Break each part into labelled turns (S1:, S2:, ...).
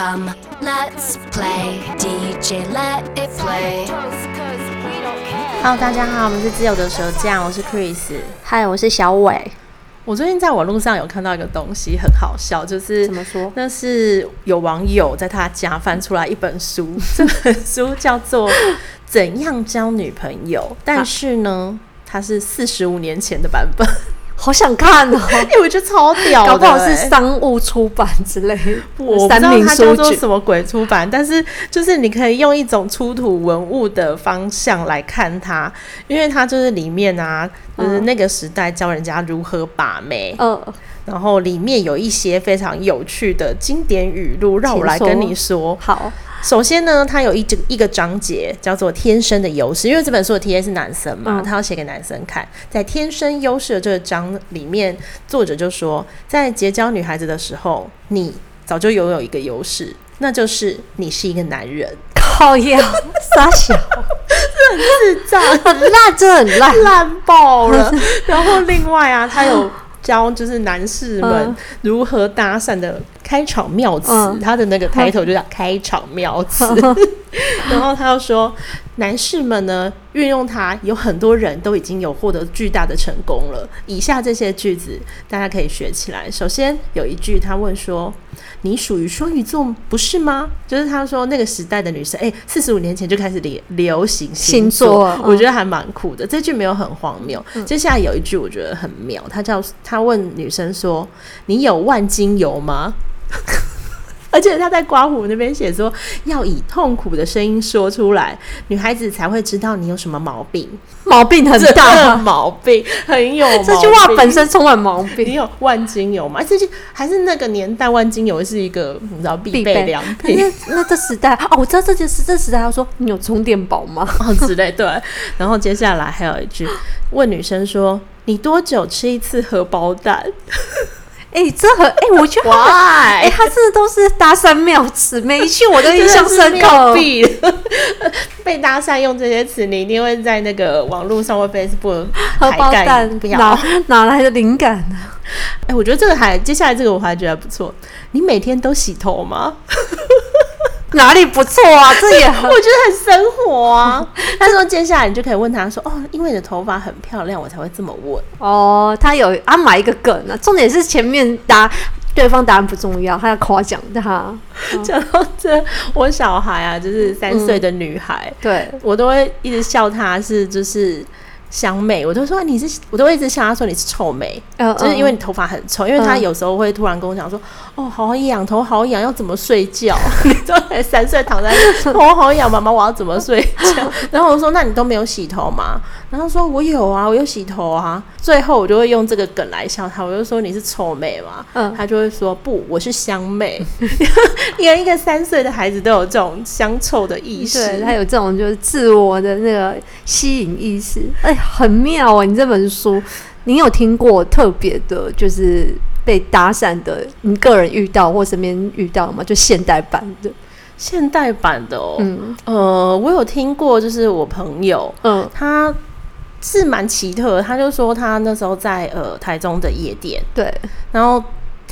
S1: Come, let's play DJ, let it play.
S2: Hello，大家好，我们是自由的蛇酱，我是 Chris，
S3: 嗨，我是小伟。
S2: 我最近在网络上有看到一个东西，很好笑，就是
S3: 怎么说？
S2: 那是有网友在他家翻出来一本书，这本书叫做 《怎样交女朋友》，但是呢，它是四十五年前的版本。
S3: 好想看哦！
S2: 因为我觉得超屌的，
S3: 搞不好是商务出版之类的。
S2: 我不知道它叫做什么鬼出版，但是就是你可以用一种出土文物的方向来看它，因为它就是里面啊，就是那个时代教人家如何把妹。嗯。然后里面有一些非常有趣的经典语录，让我来跟你说。
S3: 好。
S2: 首先呢，它有一整一个章节叫做“天生的优势”，因为这本书的 TA 是男生嘛，他要写给男生看。在“天生优势”的这个章里面，作者就说，在结交女孩子的时候，你早就拥有一个优势，那就是你是一个男人。
S3: 靠呀，傻小，
S2: 这很智障，
S3: 很烂，真的很烂，
S2: 烂爆了。然后另外啊，他有。教就是男士们如何搭讪的开场妙词，嗯、他的那个抬头就叫开场妙词。嗯、然后他又说，男士们呢运用它，有很多人都已经有获得巨大的成功了。以下这些句子大家可以学起来。首先有一句，他问说。你属于双鱼座不是吗？就是他说那个时代的女生，哎，四十五年前就开始流流行星座，星座 我觉得还蛮酷的。这句没有很荒谬。嗯、接下来有一句我觉得很妙，他叫他问女生说：“你有万金油吗？” 而且他在刮胡那边写说，要以痛苦的声音说出来，女孩子才会知道你有什么毛病，
S3: 毛病很大，
S2: 毛病很有毛病。
S3: 这句话本身充满毛病。
S2: 你有万金油吗？这句还是那个年代，万金油是一个你知道必备良品。
S3: 那那这时代哦，我知道这件事。这时代他说你有充电宝吗？
S2: 哦之类对。然后接下来还有一句，问女生说，你多久吃一次荷包蛋？
S3: 哎、欸，这很哎、欸，我觉得哎他这都是搭讪妙词，每一句我都印象深刻。
S2: 被搭讪用这些词，你一定会在那个网络上或 Facebook
S3: 荷包蛋，哪哪来的灵感呢？
S2: 哎、欸，我觉得这个还接下来这个我还觉得还不错。你每天都洗头吗？
S3: 哪里不错啊？这也很
S2: 我觉得很生活啊。他说接下来你就可以问他说：“哦，因为你的头发很漂亮，我才会这么问。”
S3: 哦，他有安排一个梗、啊。重点是前面答对方答案不重要，他要夸奖他。
S2: 讲到这，我小孩啊，就是三岁的女孩，嗯、
S3: 对
S2: 我都会一直笑她是就是。香妹，我都说你是，我都一直笑他说你是臭美，嗯、就是因为你头发很臭。嗯、因为他有时候会突然跟我讲说，嗯、哦，好痒，头好痒，要怎么睡觉？你都才三岁，躺在头好痒，妈妈，我要怎么睡觉？然后我说，那你都没有洗头吗？然后说我有啊，我有洗头啊。最后我就会用这个梗来笑他，我就说你是臭妹嘛，嗯，他就会说不，我是香妹。连一个三岁的孩子都有这种香臭的意识，
S3: 对，他有这种就是自我的那个吸引意识，哎。很妙啊！你这本书，你有听过特别的，就是被搭讪的，你个人遇到或身边遇到吗？就现代版的，
S2: 现代版的哦。嗯，呃，我有听过，就是我朋友，嗯，他是蛮奇特，他就说他那时候在呃台中的夜店，
S3: 对，
S2: 然后。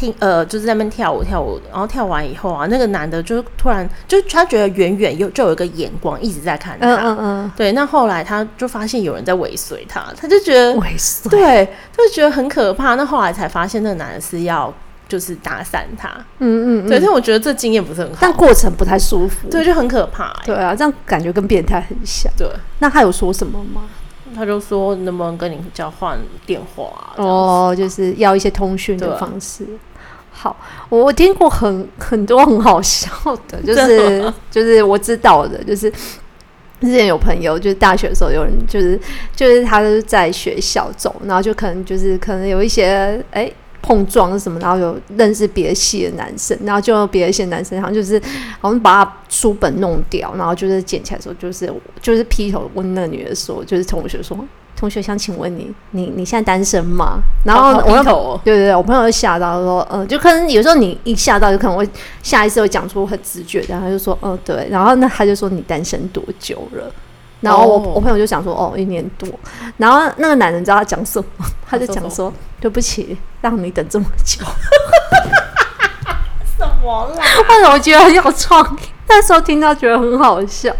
S2: 听呃，就是在那边跳舞跳舞，然后跳完以后啊，那个男的就突然就他觉得远远有就有一个眼光一直在看他，嗯嗯嗯，对。那后来他就发现有人在尾随他，他就觉得
S3: 尾随，
S2: 对，就觉得很可怕。那后来才发现那个男的是要就是打散他，嗯，嗯嗯，对。但我觉得这经验不是很好，
S3: 但过程不太舒服，
S2: 对，就很可怕欸。
S3: 对啊，这样感觉跟变态很像。对，那他有说什么吗？
S2: 他就说能不能跟你交换电话啊？
S3: 哦，就是要一些通讯的方式。好，我我听过很很多很好笑的，就是就是我知道的，就是之前有朋友，就是大学的时候有人，就是就是他是在学校走，然后就可能就是可能有一些哎碰撞什么，然后有认识别的系的男生，然后就别的系的男生，好像就是好像把他书本弄掉，然后就是捡起来的时候，就是就是劈头问那个女的说，就是同学说。同学想请问你，你你现在单身吗？然后我朋友对对对，我朋友就吓到说，嗯，就可能有时候你一吓到，就可能会下意识会讲出很直觉，然后他就说，嗯，对，然后那他就说你单身多久了？然后我、oh. 我朋友就想说，哦，一年多。然后那个男人知道他讲什么？他就讲说，对不起，让你等这么久。什么
S2: 么啦？
S3: 为什么我觉得很有创意？那时候听到觉得很好笑。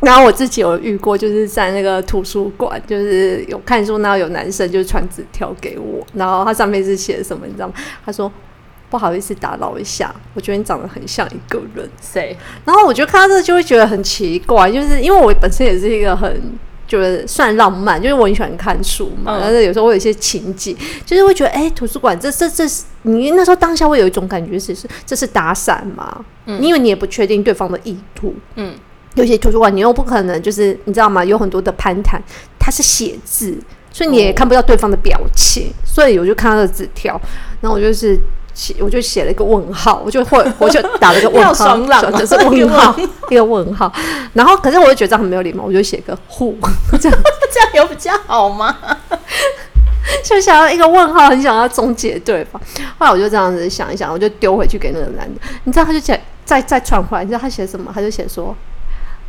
S3: 然后我自己有遇过，就是在那个图书馆，就是有看书，然后有男生就传纸条给我，然后他上面是写什么，你知道吗？他说。不好意思打扰一下，我觉得你长得很像一个人。
S2: 谁？
S3: 然后我就看到这就会觉得很奇怪，就是因为我本身也是一个很就是算浪漫，就是我很喜欢看书嘛，但是、嗯、有时候会有一些情景，就是会觉得哎、欸，图书馆这这这是你那时候当下会有一种感觉是是这是打伞嘛？嗯，因为你也不确定对方的意图。嗯，有些图书馆你又不可能就是你知道吗？有很多的攀谈，它是写字，所以你也看不到对方的表情，哦、所以我就看到的纸条，然后我就是。写我就写了一个问号，我就会 我就打了一个
S2: 问号，
S3: 就是问号 一个问号，然后可是我就觉得这样很没有礼貌，我就写个 who 这样
S2: 这样有比较好吗？
S3: 就想要一个问号，很想要终结对方。后来我就这样子想一想，我就丢回去给那个男的，你知道他就写再再传回来，你知道他写什么？他就写说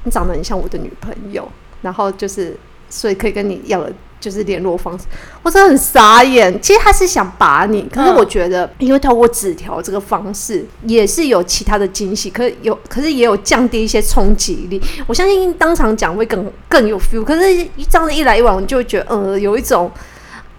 S3: 你长得很像我的女朋友，然后就是所以可以跟你要了。就是联络方式，我真的很傻眼。其实他是想把你，可是我觉得，因为透过纸条这个方式，也是有其他的惊喜，可是有，可是也有降低一些冲击力。我相信当场讲会更更有 feel。可是这样子一来一往，就会觉得，呃，有一种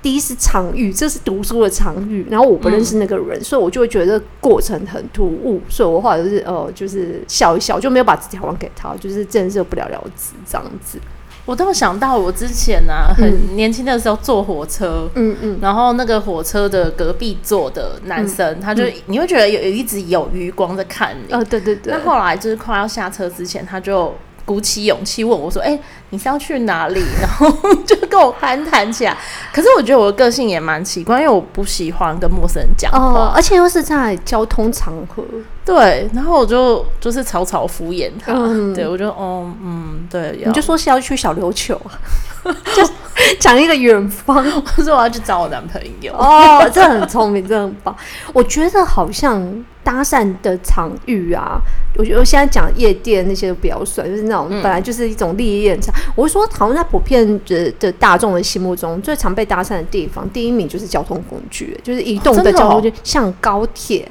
S3: 第一次场域，这是读书的场域，然后我不认识那个人，所以我就会觉得过程很突兀。所以我后来就是，呃，就是笑一笑，就没有把纸条还给他，就是真的是不了了之这样子。
S2: 我倒想到我之前呢、啊，很年轻的时候坐火车，嗯嗯，然后那个火车的隔壁座的男生，嗯、他就、嗯、你会觉得有有一直有余光在看你，
S3: 哦，对对对。
S2: 那后来就是快要下车之前，他就。鼓起勇气问我说：“哎、欸，你是要去哪里？” 然后就跟我攀谈起来。可是我觉得我的个性也蛮奇怪，因为我不喜欢跟陌生人讲话、哦，
S3: 而且又是在交通场合。
S2: 对，然后我就就是草草敷衍他。嗯、对，我就哦，嗯，对，
S3: 你就说是要去小琉球，就 讲一个远方。
S2: 我说我要去找我男朋友。
S3: 哦，这很聪明，这很棒。我觉得好像。搭讪的场域啊，我觉得我现在讲夜店那些都比较帅，就是那种本来就是一种利益场。嗯、我是说，好像在普遍的的大众的心目中，最常被搭讪的地方，第一名就是交通工具，就是移动的交通工具，哦哦、像高铁、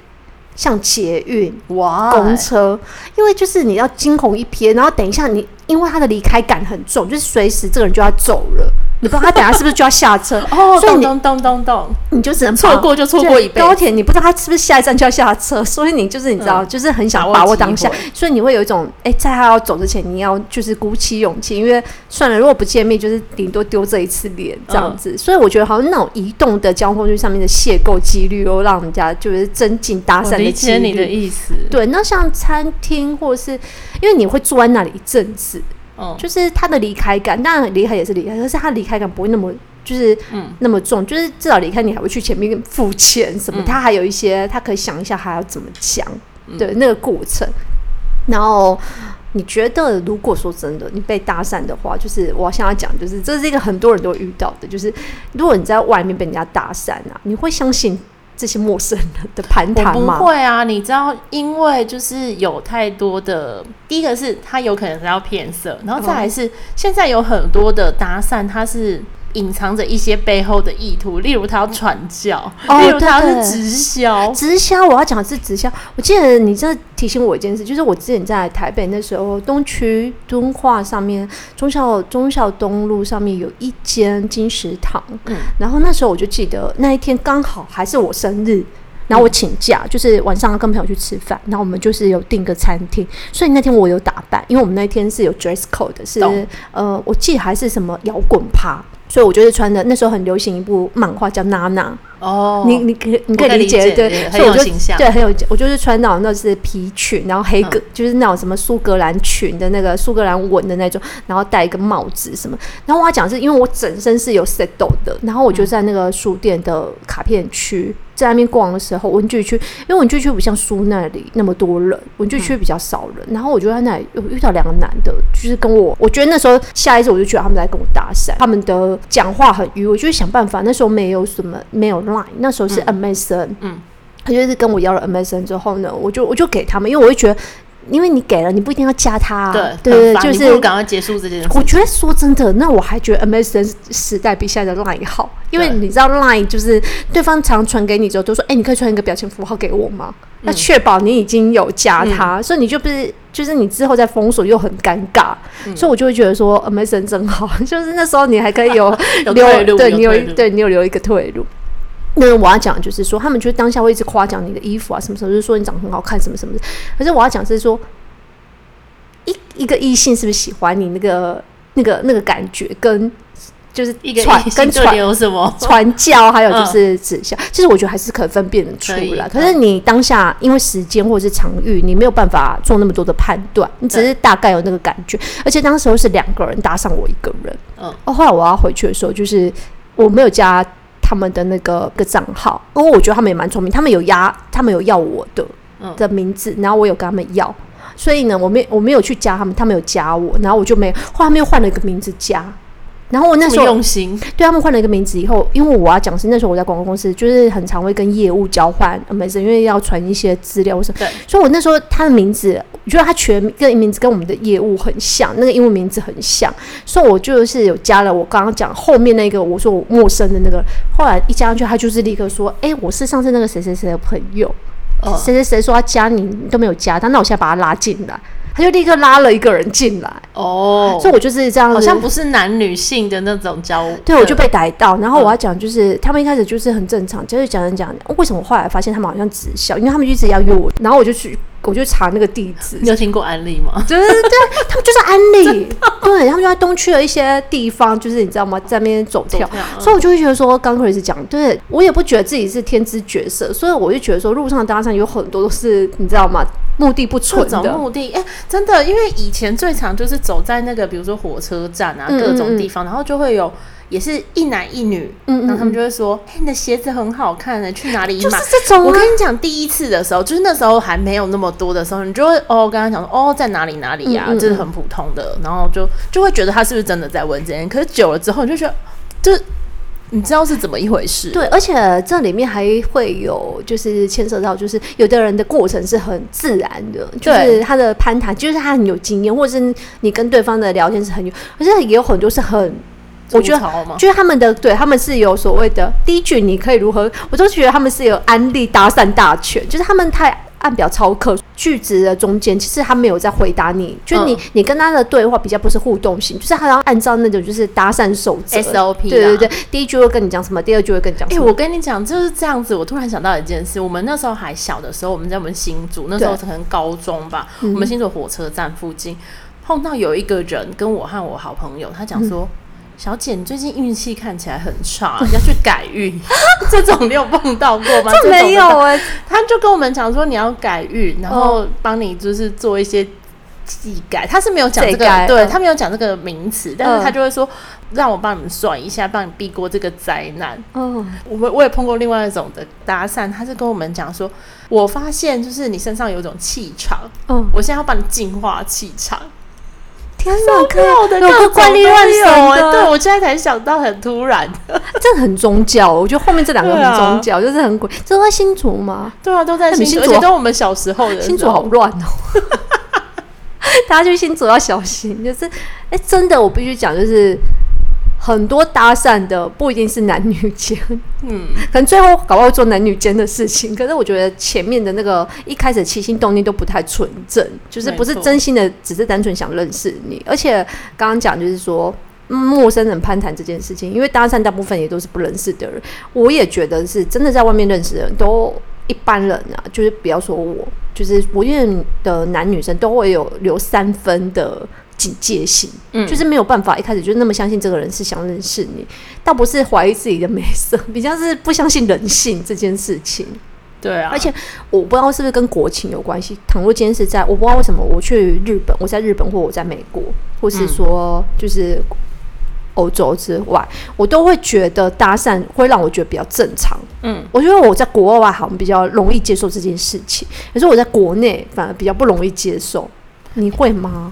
S3: 像捷运、哇，公车，因为就是你要惊鸿一瞥，然后等一下你，因为他的离开感很重，就是随时这个人就要走了。你不知道他等下是不是就要下车 哦，所以你咚咚咚咚，你就只能错过就错过一辈。高铁你不知道他是不是下一站就要下车，所以你就是你知道，就是很想把握当下，所以你会有一种哎，在他要走之前，你要就是鼓起勇气，因为算了，如果不见面，就是顶多丢这一次脸这样子。所以我觉得好像那种移动的交通工具上面的邂逅几率，又让人家就是增进搭讪的几率。理解
S2: 你的意思。
S3: 对，那像餐厅或者是因为你会坐在那里一阵子。嗯，就是他的离开感，当然离开也是离开，可是他离开感不会那么就是嗯那么重，就是至少离开你还会去前面付钱什么，嗯、他还有一些他可以想一下还要怎么讲，对、嗯、那个过程。然后你觉得，如果说真的你被搭讪的话，就是我想要讲，就是这是一个很多人都遇到的，就是如果你在外面被人家搭讪啊，你会相信？这些陌生人的盘谈吗？
S2: 不会啊，你知道，因为就是有太多的，第一个是他有可能是要骗色，然后再来是、哦、现在有很多的搭讪，他是。隐藏着一些背后的意图，例如他要传教，哦、例如他是直销。
S3: 直销，我要讲的是直销。我记得你这提醒我一件事，就是我之前在台北那时候，东区敦化上面中校中校东路上面有一间金石堂，嗯，然后那时候我就记得那一天刚好还是我生日，然后我请假，嗯、就是晚上要跟朋友去吃饭，然后我们就是有订个餐厅，所以那天我有打扮，因为我们那天是有 dress code 的，是懂呃，我记得还是什么摇滚趴。所以我就是穿的，那时候很流行一部漫画叫《娜娜》哦，你你可你可以理解对，
S2: 很有形象，
S3: 对，很有，我就是穿那种那是皮裙，然后黑格、嗯、就是那种什么苏格兰裙的那个苏格兰纹的那种，然后戴一个帽子什么。然后我要讲是因为我整身是有 settle 的，然后我就在那个书店的卡片区。嗯在外面逛的时候，文具区，因为文具区不像书那里那么多人，文具区比较少人。然后我就在那里又遇到两个男的，就是跟我，我觉得那时候下一次我就觉得他们在跟我搭讪，他们的讲话很迂，我就想办法。那时候没有什么，没有 Line，那时候是 MSN，嗯，他就是跟我要了 MSN 之后呢，我就我就给他们，因为我会觉得。因为你给了，你不一定要加他、啊。
S2: 对
S3: 对对，就是
S2: 赶快结束这件事。
S3: 我觉得说真的，那我还觉得 MSN 时代比现在的 Line 好，因为你知道 Line 就是对方常传给你之后都说，哎、欸，你可以传一个表情符号给我吗？那、嗯、确保你已经有加他，嗯、所以你就不是，就是你之后再封锁又很尴尬、嗯，所以我就会觉得说 MSN 真好，就是那时候你还可以有 留，对你有，有对你有留一个退路。那我要讲就是说，他们就当下会一直夸奖你的衣服啊，什么什么，就是说你长得很好看，什么什么的。可是我要讲是说，一一个异性是不是喜欢你那个那个那个感觉，跟就是一个传跟传有什么传教，还有就是指向、嗯，其实我觉得还是可以分辨得出来。可是你当下因为时间或者是场域，你没有办法做那么多的判断，你只是大概有那个感觉。而且当时候是两个人搭上我一个人，嗯，哦，后来我要回去的时候，就是我没有加。他们的那个个账号，因为我觉得他们也蛮聪明，他们有压，他们有要我的、嗯、的名字，然后我有跟他们要，所以呢，我没我没有去加他们，他们有加我，然后我就没，后来他们又换了一个名字加。然后我那时候用心，对他们换了一个名字以后，因为我要讲是那时候我在广告公司，就是很常会跟业务交换，没事，因为要传一些资料什么。对，所以我那时候他的名字，我觉得他全个名字跟我们的业务很像，那个英文名字很像，所以我就是有加了我刚刚讲后面那个我说我陌生的那个，后来一加上去，他就是立刻说，哎，我是上次那个谁谁谁的朋友，谁谁谁说要加你，你都没有加，但那我现在把他拉进来。他就立刻拉了一个人进来哦，oh, 所以我就是这样，好
S2: 像不是男女性的那种交互。
S3: 对，我就被逮到。然后我要讲，就是、嗯、他们一开始就是很正常，就是讲讲讲，为什么后来发现他们好像直销，因为他们一直要约我，然后我就去。我就查那个地址，
S2: 你有听过安利吗？
S3: 对对对，他们就是安利，对，他们就在东区的一些地方，就是你知道吗，在那边走跳，所以我就会觉得说，刚开始讲，对我也不觉得自己是天之绝色，所以我就觉得说，路上搭讪有很多都是你知道吗？目的不纯的。
S2: 目的，哎、欸，真的，因为以前最常就是走在那个，比如说火车站啊，嗯嗯嗯。各种地方，然后就会有。也是一男一女，嗯，嗯，然后他们就会说：“哎、欸，你的鞋子很好看呢，去哪里买？”
S3: 就是这种、啊。
S2: 我跟你讲，第一次的时候，就是那时候还没有那么多的时候，你就会哦，跟他讲说：“哦，在哪里哪里呀、啊？”这、是很普通的，然后就就会觉得他是不是真的在问这件。可是久了之后，你就觉得，就你知道是怎么一回事？
S3: 对，而且这里面还会有就是牵涉到，就是有的人的过程是很自然的，就是他的攀谈，就是他很有经验，或者是你跟对方的聊天是很有，可是也有很多是很。我觉得，就是他们的对他们是有所谓的第一句，你可以如何？我都觉得他们是有安利搭讪大全，就是他们太按表操课，句子的中间其实他没有在回答你，就是你、嗯、你跟他的对话比较不是互动性，就是他要按照那种就是搭讪守则
S2: SOP，
S3: 对对对，第一句会跟你讲什么，第二句会跟你讲。哎、
S2: 欸，我跟你讲就是这样子。我突然想到一件事，我们那时候还小的时候，我们在我们新竹那时候可能高中吧，我们新竹火车站附近碰到有一个人跟我和我好朋友，他讲说。嗯小姐，你最近运气看起来很差，要去改运。这种你有碰到过吗？
S3: 这没有哎、欸，
S2: 他就跟我们讲说你要改运，然后帮你就是做一些技改。他是没有讲这个，对他没有讲这个名词，但是他就会说让我帮你们算一下，帮你避过这个灾难。嗯，我们我也碰过另外一种的搭讪，他是跟我们讲说，我发现就是你身上有一种气场，嗯，我现在要帮你净化气场。
S3: 天哪，可有的
S2: 个怪力乱神的，对，我现在才想到，很突然，
S3: 这很宗教。我觉得后面这两个很宗教，啊、就是很鬼。这都在新竹吗？
S2: 对啊，都在新竹，而且都我们小时候的。
S3: 新竹好乱哦，大家去新竹要小心。就是，哎、欸，真的，我必须讲，就是。很多搭讪的不一定是男女间，嗯，可能最后搞不好做男女间的事情。可是我觉得前面的那个一开始起心动念都不太纯正，就是不是真心的，只是单纯想认识你。而且刚刚讲就是说陌生人攀谈这件事情，因为搭讪大部分也都是不认识的人，我也觉得是真的在外面认识的人都一般人啊，就是不要说我，就是我愿的男女生都会有留三分的。警戒性，嗯，就是没有办法一开始就那么相信这个人是想认识你，倒不是怀疑自己的美色，比较是不相信人性这件事情。
S2: 对啊，
S3: 而且我不知道是不是跟国情有关系。倘若今天是在，我不知道为什么我去日本，我在日本或我在美国，或是说就是欧洲之外，我都会觉得搭讪会让我觉得比较正常。嗯，我觉得我在国外好像比较容易接受这件事情，可是我在国内反而比较不容易接受。你会吗？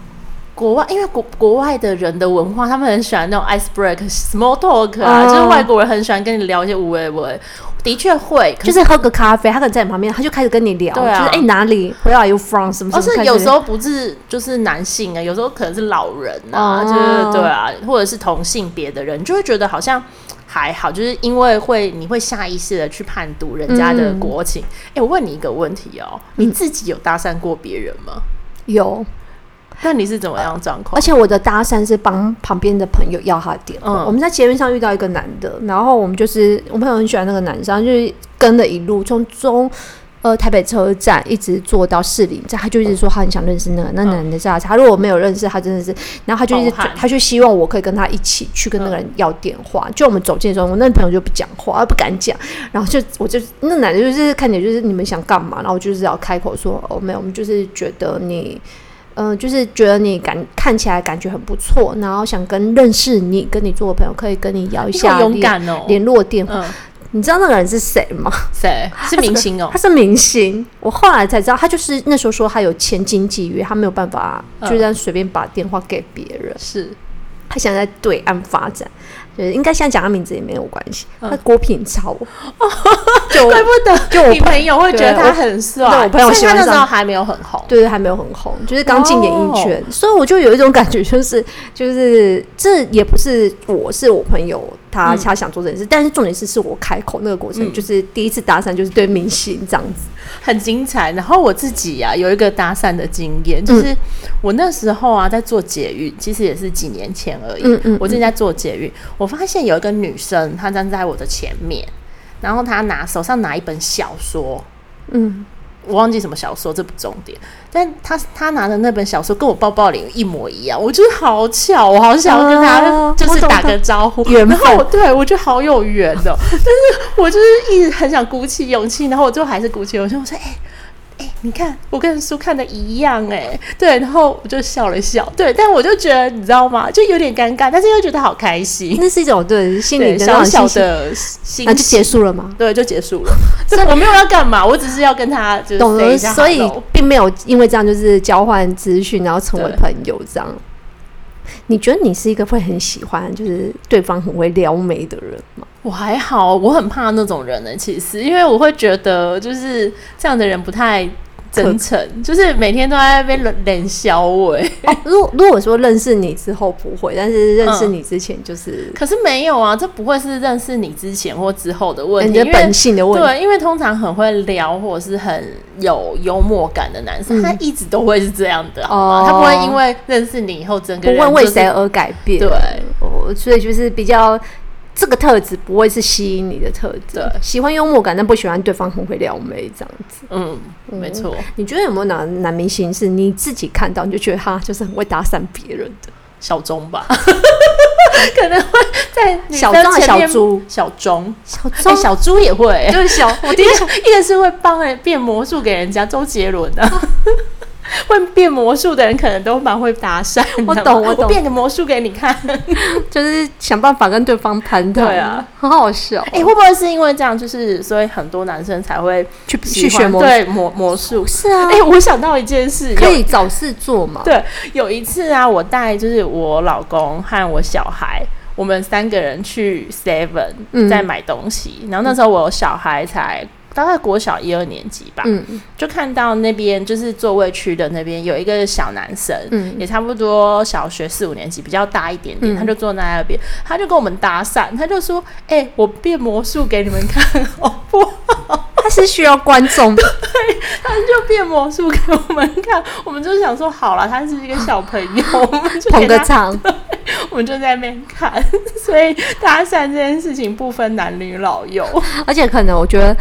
S2: 国外，因为国国外的人的文化，他们很喜欢那种 ice break small talk 啊，uh, 就是外国人很喜欢跟你聊一些无谓无谓。的确会，
S3: 就是喝个咖啡，他可能在你旁边，他就开始跟你聊，
S2: 对啊、
S3: 就是哎、欸、哪里，Where are you from？什么什么？
S2: 而是有时候不是就是男性啊，有时候可能是老人啊，哦、就是对啊，或者是同性别的人，就会觉得好像还好，就是因为会你会下意识的去判读人家的国情。哎、嗯欸，我问你一个问题哦，你自己有搭讪过别人吗？
S3: 有。
S2: 那你是怎么样状况？
S3: 而且我的搭讪是帮旁边的朋友要他的电话。嗯、我们在捷运上遇到一个男的，然后我们就是我朋友很喜欢那个男生，就是跟了一路从中呃台北车站一直坐到士林站，他就一直说他很想认识那个那男的下，他如果没有认识他，真的是，然后他就一直他就希望我可以跟他一起去跟那个人要电话。就我们走近的时候，我那朋友就不讲话，他不敢讲，然后就我就那男的就是看起来就是你们想干嘛，然后我就是要开口说哦没有，我们就是觉得你。嗯、呃，就是觉得你感看起来感觉很不错，然后想跟认识你、跟你做的朋友，可以跟你聊一下
S2: 勇敢哦
S3: 联络电话。
S2: 嗯、
S3: 你知道那个人是谁吗？
S2: 谁？是明星哦他。他是明星。我后来才知道，他就是那时候说他有签经纪约，他没有办法就这样随便把电话给别人。嗯、是。
S3: 他想在对岸发展，就是应该现在讲他名字也没有关系。他郭品超，
S2: 就怪不得就我朋友会觉得他很帅。
S3: 对，我朋友喜欢
S2: 那时候还没有很红，
S3: 对，还没有很红，就是刚进演艺圈，所以我就有一种感觉，就是就是这也不是我是我朋友他他想做这件事，但是重点是是我开口那个过程，就是第一次搭讪就是对明星这样子，
S2: 很精彩。然后我自己呀有一个搭讪的经验，就是我那时候啊在做捷运，其实也是几年前。而已。嗯嗯，我正在做捷运，我发现有一个女生，她站在我的前面，然后她拿手上拿一本小说，嗯，我忘记什么小说，这不重点。但他他拿的那本小说跟我包包里一模一样，我觉得好巧，我好想跟他就是打个招呼，然后对我觉得好有缘哦。但是我就是一直很想鼓起勇气，然后我最后还是鼓起勇气，我说哎。你看，我跟书看的一样哎、欸，对，然后我就笑了笑，对，但我就觉得你知道吗？就有点尴尬，但是又觉得好开心，
S3: 那是一种对心里
S2: 小小的心，
S3: 那就结束了吗？
S2: 对，就结束了。所以我没有要干嘛，我只是要跟他就是懂了，
S3: 所以并没有因为这样就是交换资讯，然后成为朋友这样。你觉得你是一个会很喜欢就是对方很会撩妹的人吗？
S2: 我还好，我很怕那种人呢、欸。其实，因为我会觉得就是这样的人不太真诚，就是每天都在那边冷冷笑我。
S3: 如果如果说认识你之后不会，但是认识你之前就是，
S2: 嗯、可是没有啊，这不会是认识你之前或之后的问题，
S3: 你的本性的问题。
S2: 对，因为通常很会聊或者是很有幽默感的男生，嗯、他一直都会是这样的，好吗？哦、他不会因为认识你以后整个人、就是、
S3: 不会为谁而改变。对，哦，所以就是比较。这个特质不会是吸引你的特质，对喜欢幽默感，但不喜欢对方很会撩妹这样子。
S2: 嗯，没错。
S3: 你觉得有没有哪男明星是你自己看到你就觉得他就是很会搭讪别人的？
S2: 小钟吧，可能会在
S3: 小钟、小猪、
S2: 小钟、
S3: 小钟、
S2: 小猪也会，
S3: 就是小。我第一个
S2: 一个是会帮人变魔术给人家，周杰伦的。会变魔术的人可能都蛮会搭讪。
S3: 我懂，我懂。
S2: 我变个魔术给你看，
S3: 就是想办法跟对方谈谈。对啊，很好笑。
S2: 哎、欸，会不会是因为这样，就是所以很多男生才会去去学魔对魔魔术？
S3: 是啊。
S2: 哎、欸，我想到一件事，
S3: 可以找事做嘛？
S2: 对，有一次啊，我带就是我老公和我小孩，我们三个人去 Seven 在买东西，嗯、然后那时候我有小孩才。大概国小一二年级吧，嗯，就看到那边就是座位区的那边有一个小男生，嗯，也差不多小学四五年级，比较大一点点，嗯、他就坐在那边，他就跟我们搭讪，他就说：“哎、欸，我变魔术给你们看，好不好？”
S3: 他是需要观众，
S2: 对，他就变魔术给我们看，我们就想说好了，他是一个小朋友，我们就
S3: 捧个场，
S2: 我们就在那边看，所以搭讪这件事情不分男女老幼，
S3: 而且可能我觉得。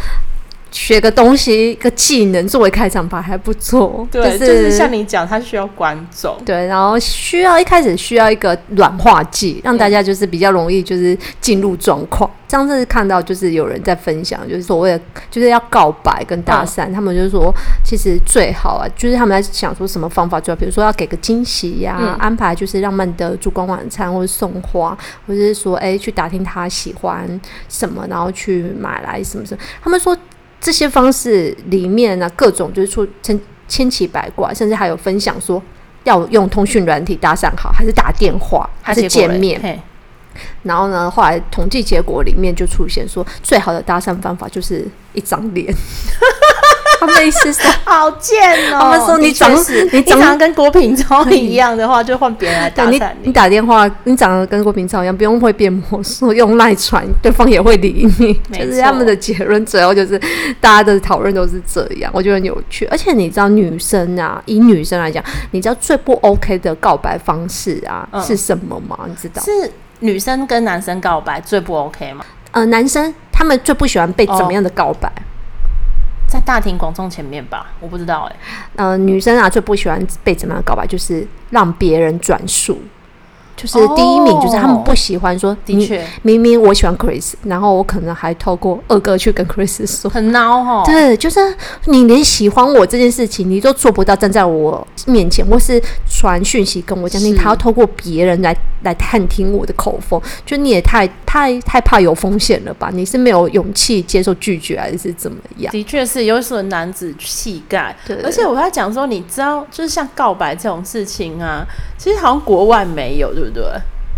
S3: 学个东西，一个技能作为开场白还不错。
S2: 对，就是、就是像你讲，他需要观众。
S3: 对，然后需要一开始需要一个软化剂，让大家就是比较容易就是进入状况。上次看到就是有人在分享，就是所谓的就是要告白跟搭讪，嗯、他们就是说其实最好啊，就是他们在想说什么方法最好，比如说要给个惊喜呀、啊，嗯、安排就是浪漫的烛光晚餐，或者送花，或者是说哎去打听他喜欢什么，然后去买来什么什么。他们说。这些方式里面呢，各种就是出千千奇百怪，甚至还有分享说要用通讯软体搭讪好，还是打电话，还是见面？然后呢，后来统计结果里面就出现说，最好的搭讪方法就是一张脸。他们意思是
S2: 好贱哦！
S3: 他们说你长
S2: 你长得跟郭品超 一样的话，就换别人来打你。
S3: 你打电话，你长得跟郭品超一样，不用会变魔术，用赖传，对方也会理你。就是他们的结论，最后就是大家的讨论都是这样，我觉得很有趣。而且你知道，女生啊，以女生来讲，你知道最不 OK 的告白方式啊、嗯、是什么吗？你知道？
S2: 是女生跟男生告白最不 OK 吗？
S3: 呃，男生他们最不喜欢被怎么样的告白？哦
S2: 在大庭广众前面吧，我不知道哎、
S3: 嗯。女生啊最不喜欢被怎么样告白，就是让别人转述。就是第一名，就是他们不喜欢说。的确，明明我喜欢 Chris，然后我可能还透过二哥去跟 Chris 说，
S2: 很孬哈。
S3: 对，就是你连喜欢我这件事情你都做不到，站在我面前，或是传讯息跟我讲，你还要透过别人来来探听我的口风，就你也太太太怕有风险了吧？你是没有勇气接受拒绝，还是怎么样？
S2: 的确是有损男子气概。对，而且我在讲说，你知道，就是像告白这种事情啊，其实好像国外没有，对不对？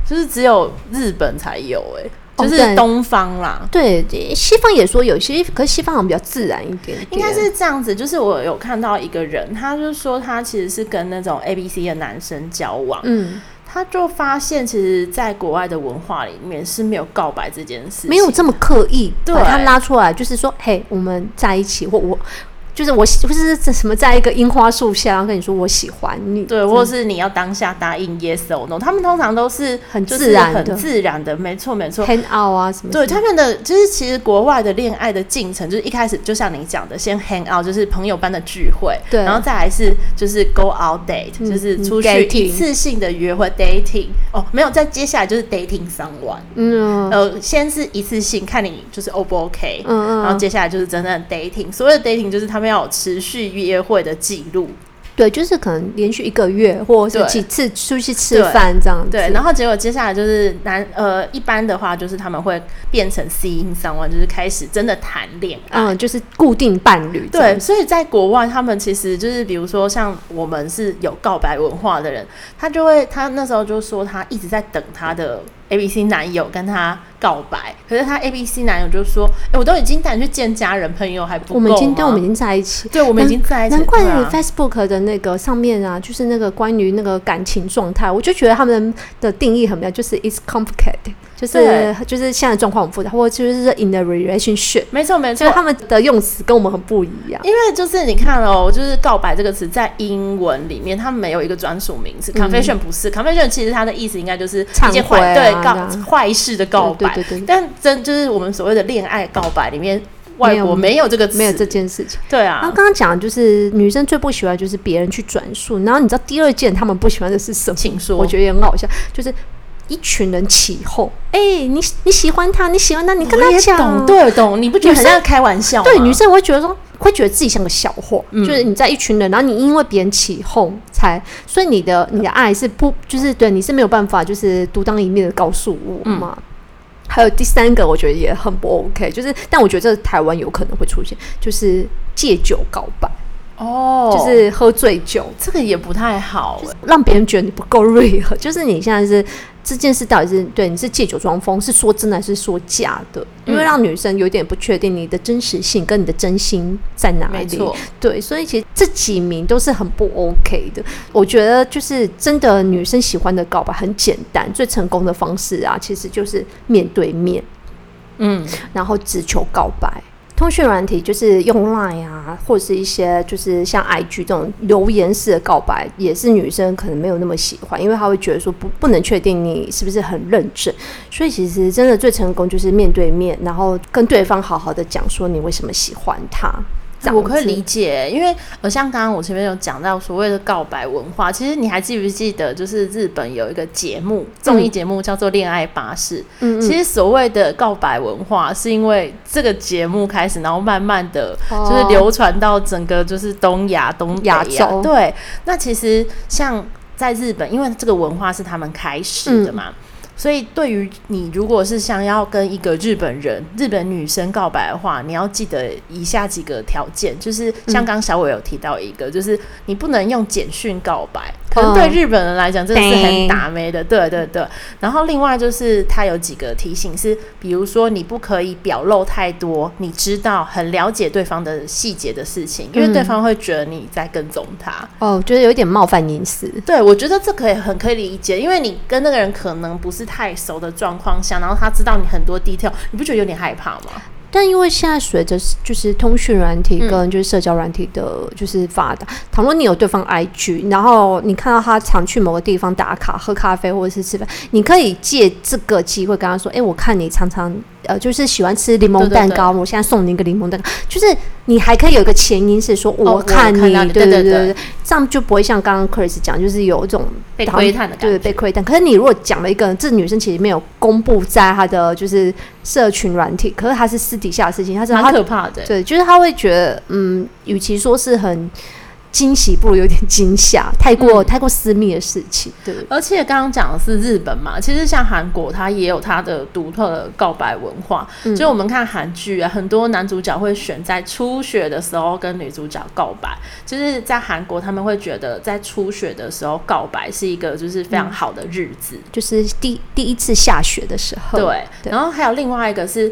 S2: 就是只有日本才有哎、欸，就是东方啦。
S3: 哦、对，对，西方也说有些，可是西方好像比较自然一点，点。
S2: 应该是这样子，就是我有看到一个人，他就说他其实是跟那种 A B C 的男生交往，嗯，他就发现其实在国外的文化里面是没有告白这件事，
S3: 没有这么刻意把他拉出来，就是说，嘿，我们在一起，或我。就是我不是这什么，在一个樱花树下，然后跟你说我喜欢你，
S2: 对，或者是你要当下答应 yes or no，他们通常都是
S3: 很自然、
S2: 很自然的，没错没错。
S3: hang out 啊什么？
S2: 对，他们的就是其实国外的恋爱的进程，就是一开始就像你讲的，先 hang out，就是朋友般的聚会，对，然后再来是就是 go out date，、嗯、就是出去一次性的约会 dating，哦，没有，再接下来就是 dating someone，嗯，呃，先是一次性看你就是 O 不 OK，嗯嗯，然后接下来就是真正的 dating，所谓的 dating 就是他们。要有持续约会的记录。
S3: 对，就是可能连续一个月，或者是几次出去吃饭这样子。
S2: 对，然后结果接下来就是男呃，一般的话就是他们会变成 seeing someone，就是开始真的谈恋爱，
S3: 嗯，就是固定伴侣。
S2: 对，所以在国外，他们其实就是比如说像我们是有告白文化的人，他就会他那时候就说他一直在等他的 A B C 男友跟他告白，可是他 A B C 男友就说：“哎、欸，我都已经带你去见家人朋友还不够，
S3: 我们已经对，我们已经在一起，
S2: 对，我们已经在一起。
S3: 难怪 Facebook 的那个上面啊，就是那个关于那个感情状态，我就觉得他们的定义很妙，就是 it's complicated。”就是就是现在状况很复杂，或者就是 in the relationship，
S2: 没错没错，
S3: 就是他们的用词跟我们很不一样。
S2: 因为就是你看哦，就是告白这个词在英文里面，他们没有一个专属名词。嗯、confession 不是 confession，其实它的意思应该就是一件坏、啊、对告坏事的告白。对对对对，但真就是我们所谓的恋爱告白里面，外国没有这个词，
S3: 没有这件事情。
S2: 对啊，
S3: 那刚刚讲就是女生最不喜欢就是别人去转述，然后你知道第二件他们不喜欢的是什么？
S2: 请说。
S3: 我觉得也很好笑，就是。一群人起哄，哎、欸，你你喜欢他，你喜欢他，你跟他讲，
S2: 对，懂，你不觉得很像开玩笑？
S3: 对，女生会觉得说，会觉得自己像个笑话，嗯、就是你在一群人，然后你因为别人起哄才，所以你的你的爱是不，就是对你是没有办法，就是独当一面的告诉我嘛。嗯、还有第三个，我觉得也很不 OK，就是，但我觉得这台湾有可能会出现，就是借酒告白。哦，就是喝醉酒，
S2: 这个也不太好，
S3: 让别人觉得你不够 real。就是你现在是这件事到底是对你是借酒装疯，是说真的还是说假的？因为让女生有点不确定你的真实性跟你的真心在哪里。没错，对，所以其实这几名都是很不 OK 的。我觉得就是真的女生喜欢的告白很简单，最成功的方式啊，其实就是面对面，嗯，然后只求告白。通讯软体就是用 Line 啊，或者是一些就是像 IG 这种留言式的告白，也是女生可能没有那么喜欢，因为她会觉得说不不能确定你是不是很认真，所以其实真的最成功就是面对面，然后跟对方好好的讲说你为什么喜欢他。
S2: 我可以理解，因为呃，像刚刚我前面有讲到所谓的告白文化，其实你还记不记得，就是日本有一个节目综艺节目叫做《恋爱巴士》。嗯，其实所谓的告白文化，是因为这个节目开始，然后慢慢的就是流传到整个就是东亚、东亚洲。对，那其实像在日本，因为这个文化是他们开始的嘛。嗯所以，对于你，如果是想要跟一个日本人、日本女生告白的话，你要记得以下几个条件，就是像刚小伟有提到一个，就是你不能用简讯告白，可能对日本人来讲，真的是很打妹的。对对对。然后另外就是他有几个提醒是，比如说你不可以表露太多，你知道很了解对方的细节的事情，因为对方会觉得你在跟踪他。
S3: 哦，觉得有点冒犯隐私。
S2: 对，我觉得这可以很可以理解，因为你跟那个人可能不是太熟的状况下，然后他知道你很多 detail，你不觉得有点害怕吗？
S3: 但因为现在随着就是通讯软体跟就是社交软体的，就是发达。倘若你有对方 IG，然后你看到他常去某个地方打卡、喝咖啡或者是吃饭，你可以借这个机会跟他说：“哎，我看你常常呃，就是喜欢吃柠檬蛋糕，我现在送你一个柠檬蛋糕。”就是你还可以有一个前因是说：“我看你，对对对对，这样就不会像刚刚 Chris 讲，就是有一种
S2: 被窥探的感觉，
S3: 对，被窥探。可是你如果讲了一个，这女生其实没有公布在她的就是社群软体，可是她是私底下的事情，她是
S2: 很可怕的。
S3: 对，就是她会觉得，嗯，与其说是很。惊喜不如有点惊吓，太过、嗯、太过私密的事情。对，
S2: 而且刚刚讲的是日本嘛，其实像韩国，它也有它的独特的告白文化。嗯、就我们看韩剧啊，很多男主角会选在初雪的时候跟女主角告白。就是在韩国，他们会觉得在初雪的时候告白是一个就是非常好的日子，嗯、
S3: 就是第第一次下雪的时候。
S2: 对，对然后还有另外一个是。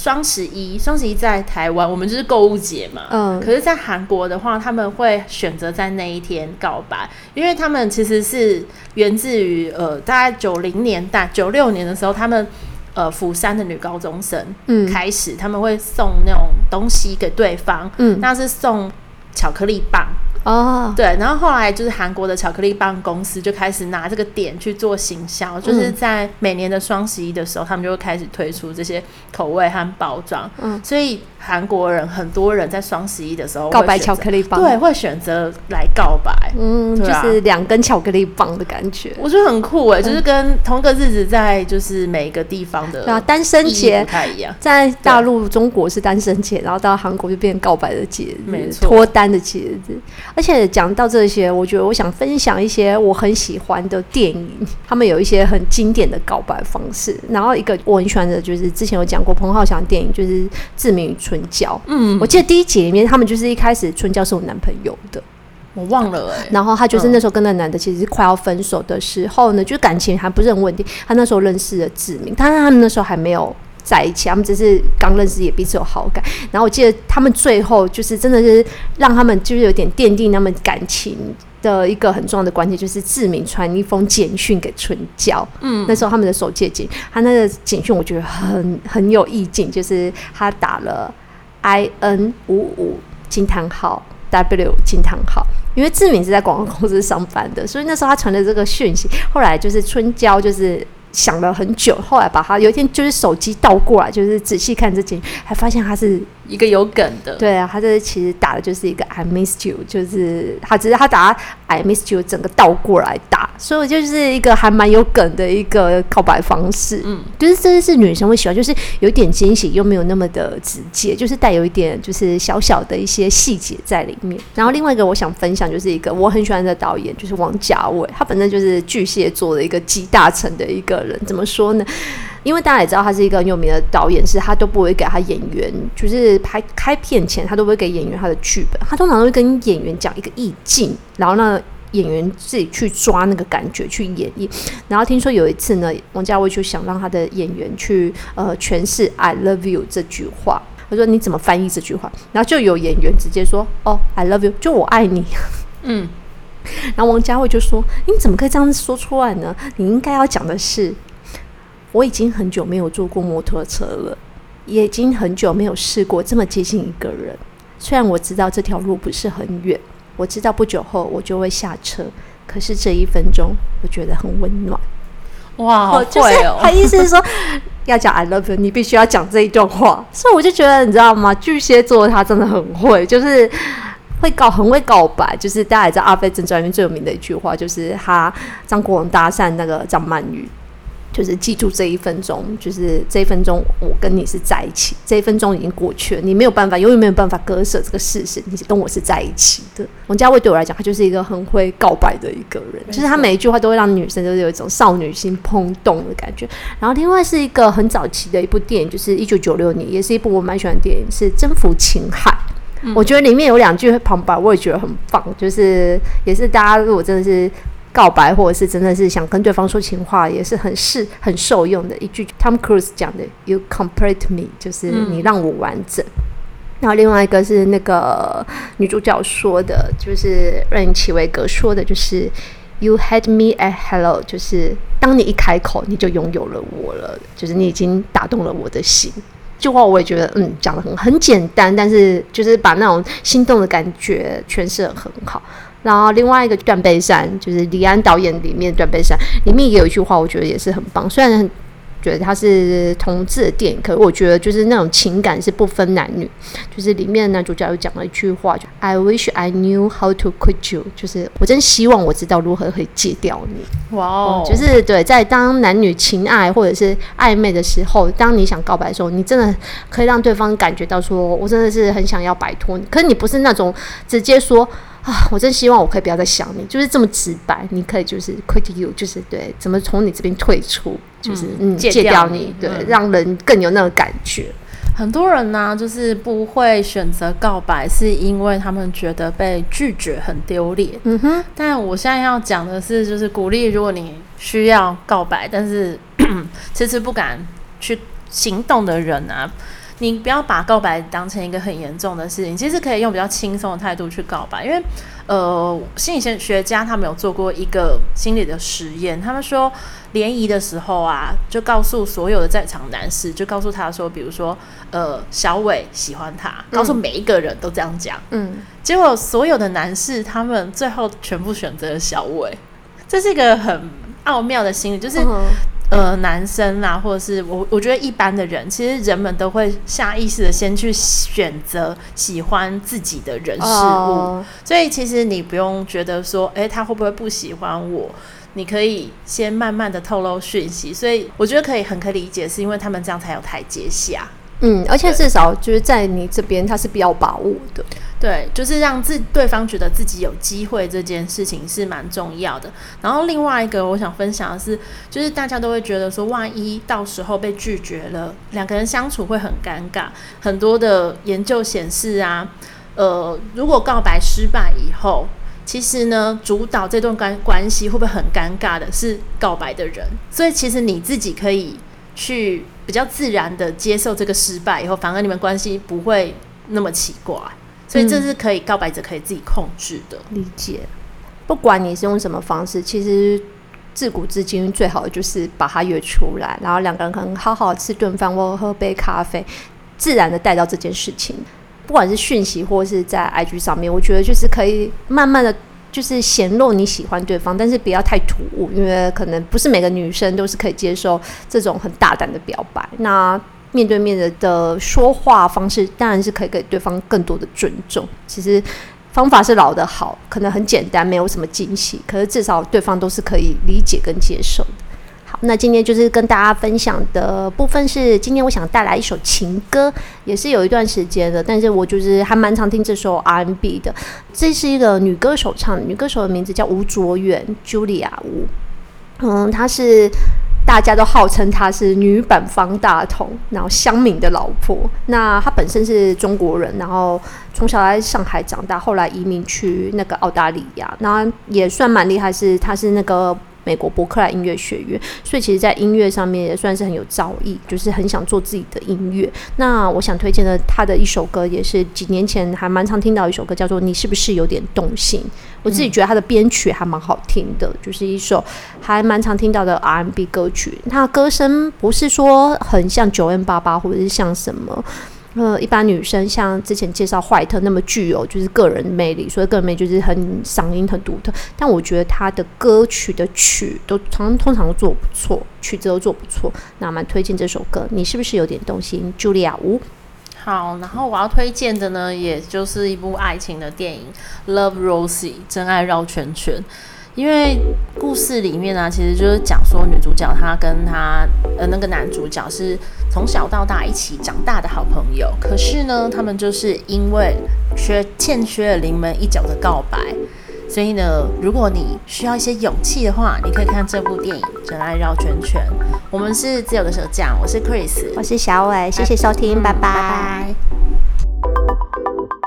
S2: 双十一，双十一在台湾，我们就是购物节嘛。嗯。可是，在韩国的话，他们会选择在那一天告白，因为他们其实是源自于呃，大概九零年代、九六年的时候，他们呃釜山的女高中生嗯开始，他们会送那种东西给对方，嗯，那是送巧克力棒。哦，oh. 对，然后后来就是韩国的巧克力棒公司就开始拿这个点去做行销，嗯、就是在每年的双十一的时候，他们就会开始推出这些口味和包装，嗯，所以。韩国人很多人在双十一的时候
S3: 告白巧克力棒，
S2: 对，会选择来告白，
S3: 嗯，啊、就是两根巧克力棒的感觉，
S2: 我觉得很酷哎，嗯、就是跟同个日子在就是每一个地方的，
S3: 对啊，单身节
S2: 不太一样，
S3: 在大陆中国是单身节，然后到韩国就变告白的节日，
S2: 没错，
S3: 脱单的节日。而且讲到这些，我觉得我想分享一些我很喜欢的电影，他们有一些很经典的告白方式。然后一个我很喜欢的就是之前有讲过彭浩翔电影，就是《志明与春娇》。嗯，我记得第一集里面，他们就是一开始春娇是我男朋友的，
S2: 我忘了。
S3: 然后他就是那时候跟那男的其实是快要分手的时候呢，就感情还不是很稳定。他那时候认识了志明，但是他们那时候还没有在一起，他们只是刚认识，也彼此有好感。然后我记得他们最后就是真的是让他们就是有点奠定他们感情的一个很重要的关键，就是志明传一封简讯给春娇。嗯，那时候他们的手机简，他那个简讯我觉得很很有意境，就是他打了。I N 五五惊叹号 W 惊叹号，因为志敏是在广告公司上班的，所以那时候他传的这个讯息，后来就是春娇就是。想了很久，后来把他有一天就是手机倒过来，就是仔细看这件，还发现他是
S2: 一个有梗的。
S3: 对啊，他这其实打的就是一个 I missed you，就是他只是他打 I missed you 整个倒过来打，所以就是一个还蛮有梗的一个告白方式。嗯，就是真的是女生会喜欢，就是有一点惊喜又没有那么的直接，就是带有一点就是小小的一些细节在里面。然后另外一个我想分享就是一个我很喜欢的导演，就是王家卫，他本身就是巨蟹座的一个集大成的一个。人怎么说呢？因为大家也知道他是一个很有名的导演，是他都不会给他演员，就是拍开片前他都不会给演员他的剧本，他通常都会跟演员讲一个意境，然后让演员自己去抓那个感觉去演绎。然后听说有一次呢，王家卫就想让他的演员去呃诠释 “I love you” 这句话，他说你怎么翻译这句话？然后就有演员直接说：“哦，I love you，就我爱你。”嗯。然后王家卫就说：“你怎么可以这样子说出来呢？你应该要讲的是，我已经很久没有坐过摩托车了，也已经很久没有试过这么接近一个人。虽然我知道这条路不是很远，我知道不久后我就会下车，可是这一分钟我觉得很温暖。
S2: 哇，好会哦！
S3: 就是他意思是说，要讲 I love you，你必须要讲这一段话。所以我就觉得，你知道吗？巨蟹座他真的很会，就是。”会告很会告白，就是大家也知道《阿飞正传》里面最有名的一句话，就是他张国荣搭讪那个张曼玉，就是记住这一分钟，就是这一分钟我跟你是在一起，这一分钟已经过去了，你没有办法，永远没有办法割舍这个事实，你跟我是在一起的。王家卫对我来讲，他就是一个很会告白的一个人，就是他每一句话都会让女生就是有一种少女心怦动的感觉。然后另外是一个很早期的一部电影，就是一九九六年，也是一部我蛮喜欢的电影，是《征服情海》。嗯、我觉得里面有两句旁白，我也觉得很棒，就是也是大家如果真的是告白，或者是真的是想跟对方说情话，也是很是很受用的一句。Tom Cruise 讲的 “You complete me”，就是你让我完整。嗯、然后另外一个是那个女主角说的，就是任齐维格说的，就是 “You had me at hello”，就是当你一开口，你就拥有了我了，就是你已经打动了我的心。这句话我也觉得，嗯，讲的很很简单，但是就是把那种心动的感觉诠释的很好。然后另外一个断背山，就是李安导演里面断背山里面也有一句话，我觉得也是很棒，虽然很。觉得它是同志的电影，可是我觉得就是那种情感是不分男女。就是里面的男主角有讲了一句话，就 I wish I knew how to quit you，就是我真希望我知道如何可以戒掉你。哇哦，就是对，在当男女情爱或者是暧昧的时候，当你想告白的时候，你真的可以让对方感觉到说，我真的是很想要摆脱你。可是你不是那种直接说。啊，我真希望我可以不要再想你，就是这么直白。你可以就是 quit you，就是对，怎么从你这边退出，就是嗯，戒掉你，对，嗯、让人更有那个感觉。
S2: 很多人呢、啊，就是不会选择告白，是因为他们觉得被拒绝很丢脸。嗯哼。但我现在要讲的是，就是鼓励，如果你需要告白，但是 迟迟不敢去行动的人啊。你不要把告白当成一个很严重的事情，其实可以用比较轻松的态度去告白。因为，呃，心理学家他们有做过一个心理的实验，他们说联谊的时候啊，就告诉所有的在场男士，就告诉他说，比如说，呃，小伟喜欢他，告诉每一个人都这样讲。嗯，结果所有的男士他们最后全部选择了小伟，这是一个很奥妙的心理，就是。嗯呃，男生啊，或者是我，我觉得一般的人，其实人们都会下意识的先去选择喜欢自己的人事物，oh. 所以其实你不用觉得说，诶、欸，他会不会不喜欢我？你可以先慢慢的透露讯息，所以我觉得可以很可以理解，是因为他们这样才有台阶下。
S3: 嗯，而且至少就是在你这边，他是比较把握的。
S2: 对，就是让自对方觉得自己有机会，这件事情是蛮重要的。然后另外一个我想分享的是，就是大家都会觉得说，万一到时候被拒绝了，两个人相处会很尴尬。很多的研究显示啊，呃，如果告白失败以后，其实呢，主导这段关关系会不会很尴尬的是告白的人。所以其实你自己可以去比较自然的接受这个失败以后，反而你们关系不会那么奇怪。所以这是可以告白者可以自己控制的。
S3: 理解，不管你是用什么方式，其实自古至今最好的就是把他约出来，然后两个人可能好好吃顿饭或喝杯咖啡，自然的带到这件事情。不管是讯息或是在 IG 上面，我觉得就是可以慢慢的就是显露你喜欢对方，但是不要太突兀，因为可能不是每个女生都是可以接受这种很大胆的表白。那面对面的的说话方式，当然是可以给对方更多的尊重。其实方法是老的好，可能很简单，没有什么惊喜，可是至少对方都是可以理解跟接受的。好，那今天就是跟大家分享的部分是，今天我想带来一首情歌，也是有一段时间的，但是我就是还蛮常听这首 R&B 的。这是一个女歌手唱的，女歌手的名字叫吴卓源，Julia 吴。嗯，她是。大家都号称她是女版方大同，然后乡民的老婆。那她本身是中国人，然后从小在上海长大，后来移民去那个澳大利亚，那也算蛮厉害，是她是那个。美国伯克莱音乐学院，所以其实，在音乐上面也算是很有造诣，就是很想做自己的音乐。那我想推荐的他的一首歌，也是几年前还蛮常听到一首歌，叫做《你是不是有点动心》。我自己觉得他的编曲还蛮好听的，就是一首还蛮常听到的 R&B 歌曲。他的歌声不是说很像九 N 八八或者是像什么。呃，一般女生像之前介绍坏特那么具有就是个人魅力，所以个人魅力就是很嗓音很独特。但我觉得她的歌曲的曲都常通常都做不错，曲子都做不错。那蛮推荐这首歌，你是不是有点动心？Julia。
S2: 好，然后我要推荐的呢，也就是一部爱情的电影《Love Rosie》真爱绕圈圈。因为故事里面呢、啊，其实就是讲说女主角她跟她呃那个男主角是从小到大一起长大的好朋友，可是呢，他们就是因为缺欠缺了临门一脚的告白，所以呢，如果你需要一些勇气的话，你可以看这部电影《真爱绕圈圈》。我们是自由的舌酱，我是 Chris，
S3: 我是小伟，谢谢收听，拜拜。拜拜。